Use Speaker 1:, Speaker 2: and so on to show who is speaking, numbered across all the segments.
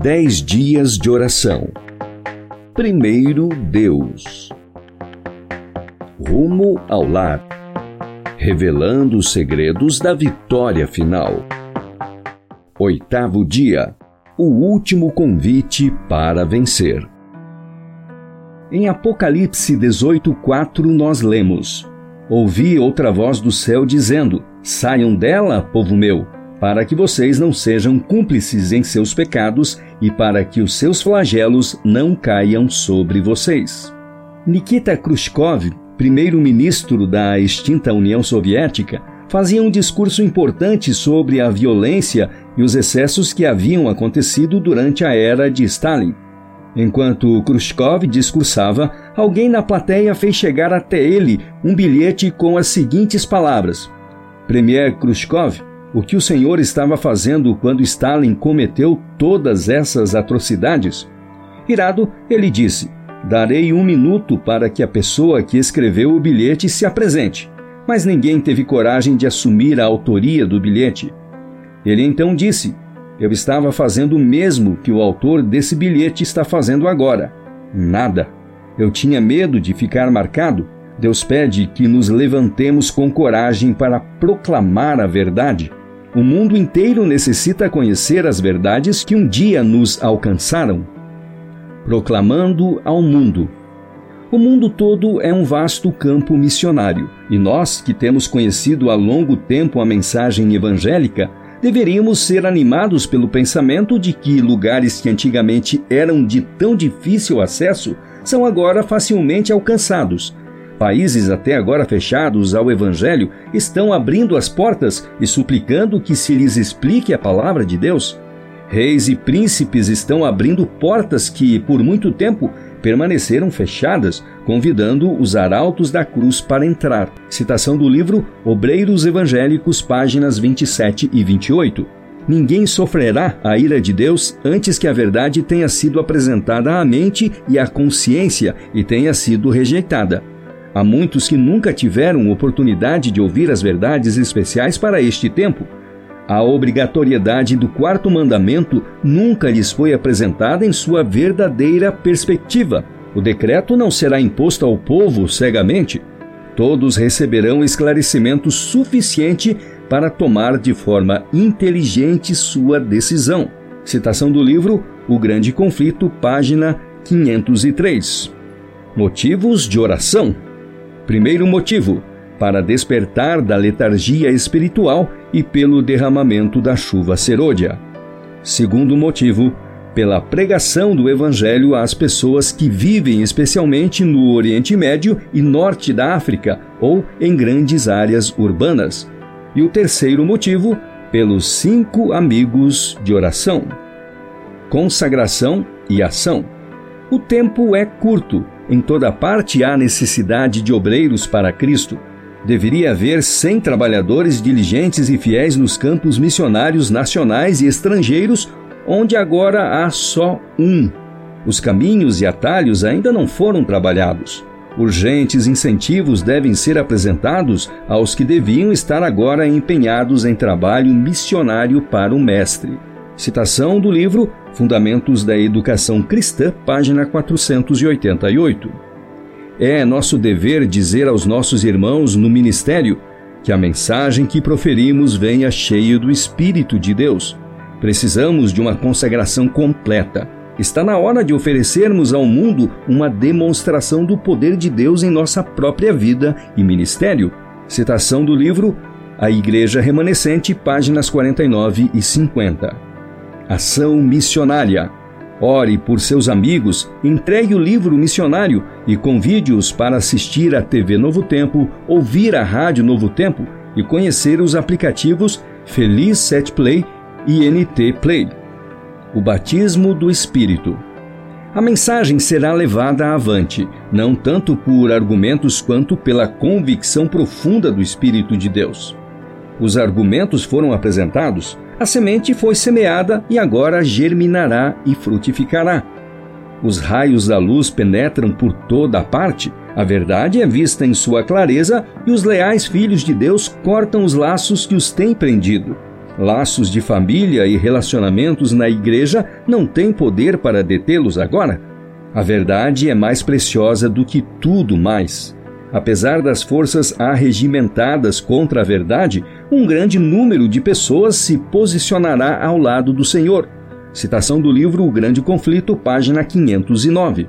Speaker 1: Dez dias de oração. Primeiro Deus. Rumo ao lar. Revelando os segredos da vitória final. Oitavo dia. O último convite para vencer. Em Apocalipse 18:4 nós lemos: Ouvi outra voz do céu dizendo: Saiam dela, povo meu para que vocês não sejam cúmplices em seus pecados e para que os seus flagelos não caiam sobre vocês. Nikita Khrushchev, primeiro-ministro da extinta União Soviética, fazia um discurso importante sobre a violência e os excessos que haviam acontecido durante a era de Stalin. Enquanto Khrushchev discursava, alguém na plateia fez chegar até ele um bilhete com as seguintes palavras: Premier Khrushchev, o que o Senhor estava fazendo quando Stalin cometeu todas essas atrocidades? Irado, ele disse: Darei um minuto para que a pessoa que escreveu o bilhete se apresente. Mas ninguém teve coragem de assumir a autoria do bilhete. Ele então disse: Eu estava fazendo o mesmo que o autor desse bilhete está fazendo agora. Nada. Eu tinha medo de ficar marcado. Deus pede que nos levantemos com coragem para proclamar a verdade. O mundo inteiro necessita conhecer as verdades que um dia nos alcançaram. Proclamando ao mundo. O mundo todo é um vasto campo missionário, e nós, que temos conhecido há longo tempo a mensagem evangélica, deveríamos ser animados pelo pensamento de que lugares que antigamente eram de tão difícil acesso são agora facilmente alcançados Países até agora fechados ao Evangelho estão abrindo as portas e suplicando que se lhes explique a palavra de Deus. Reis e príncipes estão abrindo portas que, por muito tempo, permaneceram fechadas, convidando os arautos da cruz para entrar. Citação do livro Obreiros Evangélicos, páginas 27 e 28. Ninguém sofrerá a ira de Deus antes que a verdade tenha sido apresentada à mente e à consciência e tenha sido rejeitada. Há muitos que nunca tiveram oportunidade de ouvir as verdades especiais para este tempo. A obrigatoriedade do quarto mandamento nunca lhes foi apresentada em sua verdadeira perspectiva. O decreto não será imposto ao povo cegamente. Todos receberão esclarecimento suficiente para tomar de forma inteligente sua decisão. Citação do livro O Grande Conflito, página 503. Motivos de oração. Primeiro motivo, para despertar da letargia espiritual e pelo derramamento da chuva serôdia. Segundo motivo, pela pregação do Evangelho às pessoas que vivem especialmente no Oriente Médio e Norte da África ou em grandes áreas urbanas. E o terceiro motivo, pelos cinco amigos de oração. Consagração e ação. O tempo é curto em toda parte há necessidade de obreiros para Cristo. Deveria haver 100 trabalhadores diligentes e fiéis nos campos missionários nacionais e estrangeiros, onde agora há só um. Os caminhos e atalhos ainda não foram trabalhados. Urgentes incentivos devem ser apresentados aos que deviam estar agora empenhados em trabalho missionário para o Mestre. Citação do livro Fundamentos da Educação Cristã, página 488. É nosso dever dizer aos nossos irmãos no ministério que a mensagem que proferimos venha cheia do Espírito de Deus. Precisamos de uma consagração completa. Está na hora de oferecermos ao mundo uma demonstração do poder de Deus em nossa própria vida e ministério. Citação do livro A Igreja Remanescente, páginas 49 e 50. Ação missionária. Ore por seus amigos, entregue o livro missionário e convide-os para assistir à TV Novo Tempo, ouvir a Rádio Novo Tempo e conhecer os aplicativos Feliz Set Play e NT Play. O batismo do Espírito. A mensagem será levada avante, não tanto por argumentos quanto pela convicção profunda do Espírito de Deus. Os argumentos foram apresentados, a semente foi semeada e agora germinará e frutificará. Os raios da luz penetram por toda a parte, a verdade é vista em sua clareza e os leais filhos de Deus cortam os laços que os têm prendido. Laços de família e relacionamentos na igreja não têm poder para detê-los agora? A verdade é mais preciosa do que tudo mais. Apesar das forças arregimentadas contra a verdade, um grande número de pessoas se posicionará ao lado do Senhor. Citação do livro O Grande Conflito, página 509.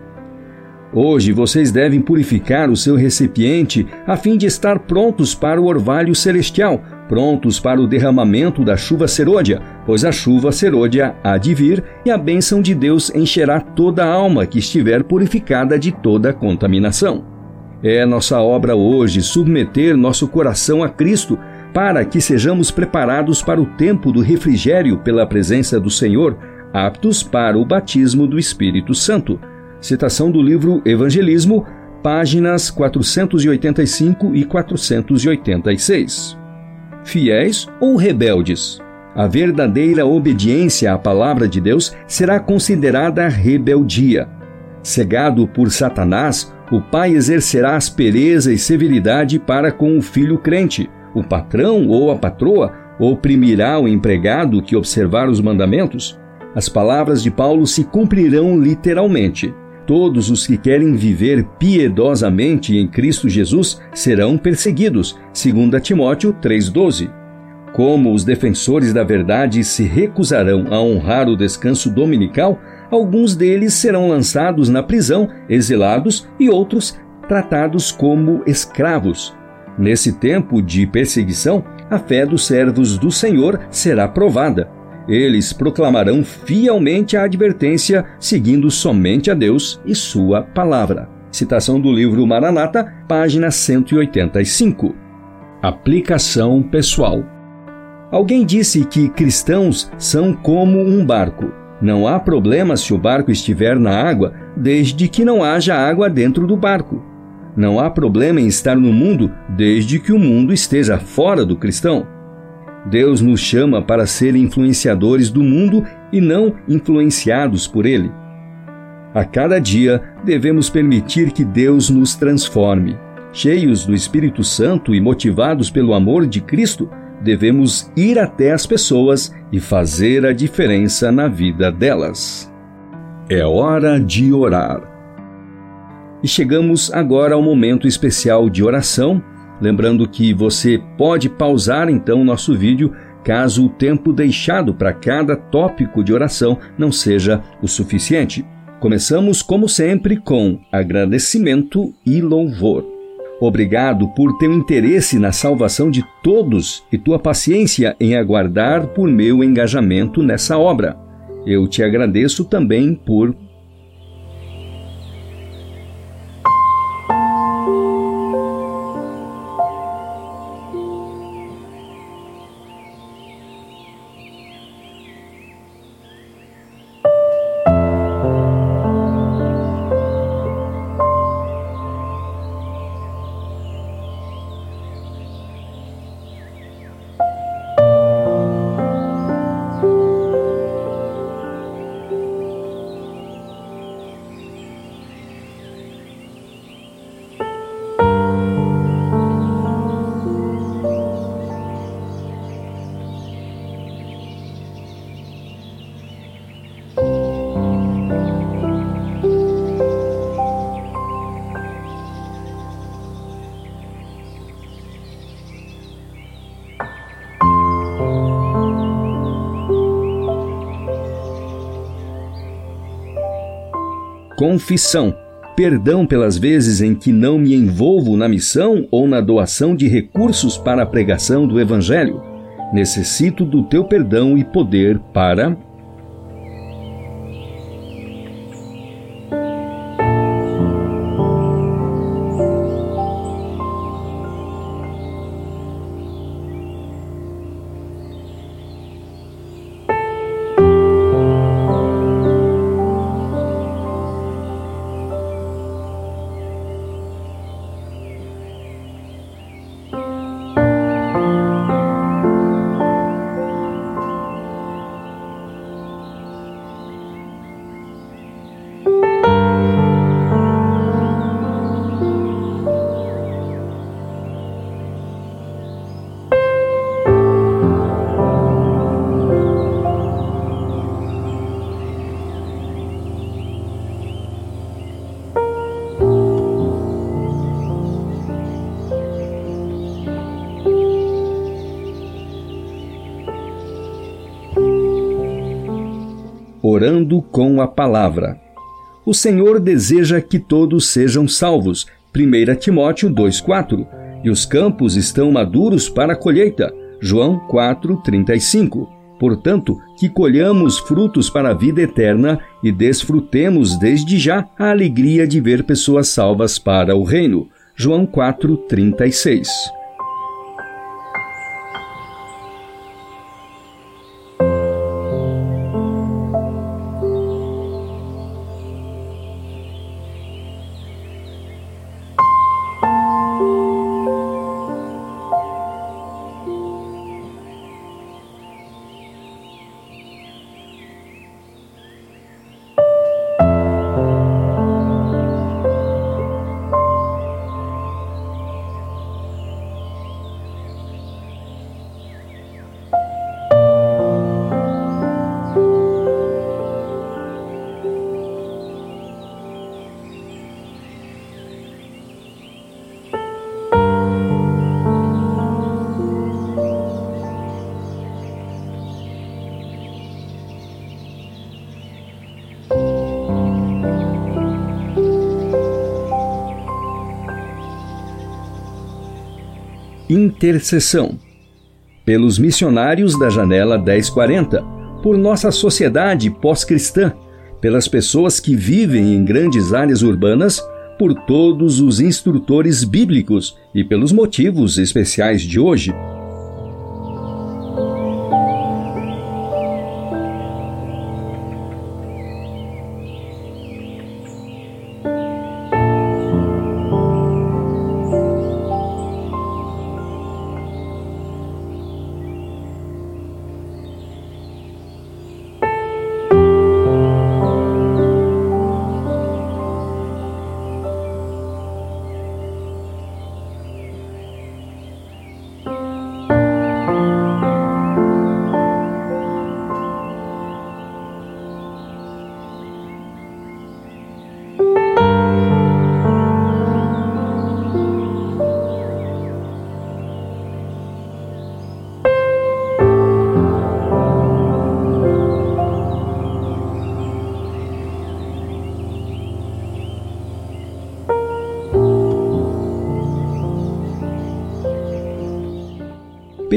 Speaker 1: Hoje vocês devem purificar o seu recipiente a fim de estar prontos para o orvalho celestial, prontos para o derramamento da chuva serôdia, pois a chuva serôdia há de vir e a bênção de Deus encherá toda a alma que estiver purificada de toda contaminação. É nossa obra hoje submeter nosso coração a Cristo para que sejamos preparados para o tempo do refrigério pela presença do Senhor, aptos para o batismo do Espírito Santo. Citação do livro Evangelismo, páginas 485 e 486. Fiéis ou rebeldes? A verdadeira obediência à palavra de Deus será considerada rebeldia. Cegado por Satanás, o pai exercerá aspereza e severidade para com o filho crente. O patrão ou a patroa oprimirá o empregado que observar os mandamentos. As palavras de Paulo se cumprirão literalmente. Todos os que querem viver piedosamente em Cristo Jesus serão perseguidos, segundo Timóteo 3:12. Como os defensores da verdade se recusarão a honrar o descanso dominical, alguns deles serão lançados na prisão, exilados e outros tratados como escravos. Nesse tempo de perseguição, a fé dos servos do Senhor será provada. Eles proclamarão fielmente a advertência, seguindo somente a Deus e Sua palavra. Citação do livro Maranata, página 185. Aplicação pessoal. Alguém disse que cristãos são como um barco. Não há problema se o barco estiver na água, desde que não haja água dentro do barco. Não há problema em estar no mundo, desde que o mundo esteja fora do cristão. Deus nos chama para ser influenciadores do mundo e não influenciados por ele. A cada dia devemos permitir que Deus nos transforme. Cheios do Espírito Santo e motivados pelo amor de Cristo, devemos ir até as pessoas e fazer a diferença na vida delas. É hora de orar. E chegamos agora ao momento especial de oração, lembrando que você pode pausar então nosso vídeo caso o tempo deixado para cada tópico de oração não seja o suficiente. Começamos, como sempre, com agradecimento e louvor. Obrigado por teu interesse na salvação de todos e tua paciência em aguardar por meu engajamento nessa obra. Eu te agradeço também por confissão, perdão pelas vezes em que não me envolvo na missão ou na doação de recursos para a pregação do Evangelho. Necessito do teu perdão e poder para com a palavra. O Senhor deseja que todos sejam salvos. 1 Timóteo 2:4. E os campos estão maduros para a colheita. João 4:35. Portanto, que colhamos frutos para a vida eterna e desfrutemos desde já a alegria de ver pessoas salvas para o reino. João 4:36. Intercessão. Pelos missionários da Janela 1040, por nossa sociedade pós-cristã, pelas pessoas que vivem em grandes áreas urbanas, por todos os instrutores bíblicos e pelos motivos especiais de hoje.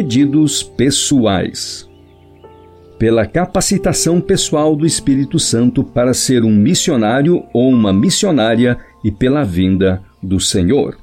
Speaker 1: Pedidos pessoais. Pela capacitação pessoal do Espírito Santo para ser um missionário ou uma missionária e pela vinda do Senhor.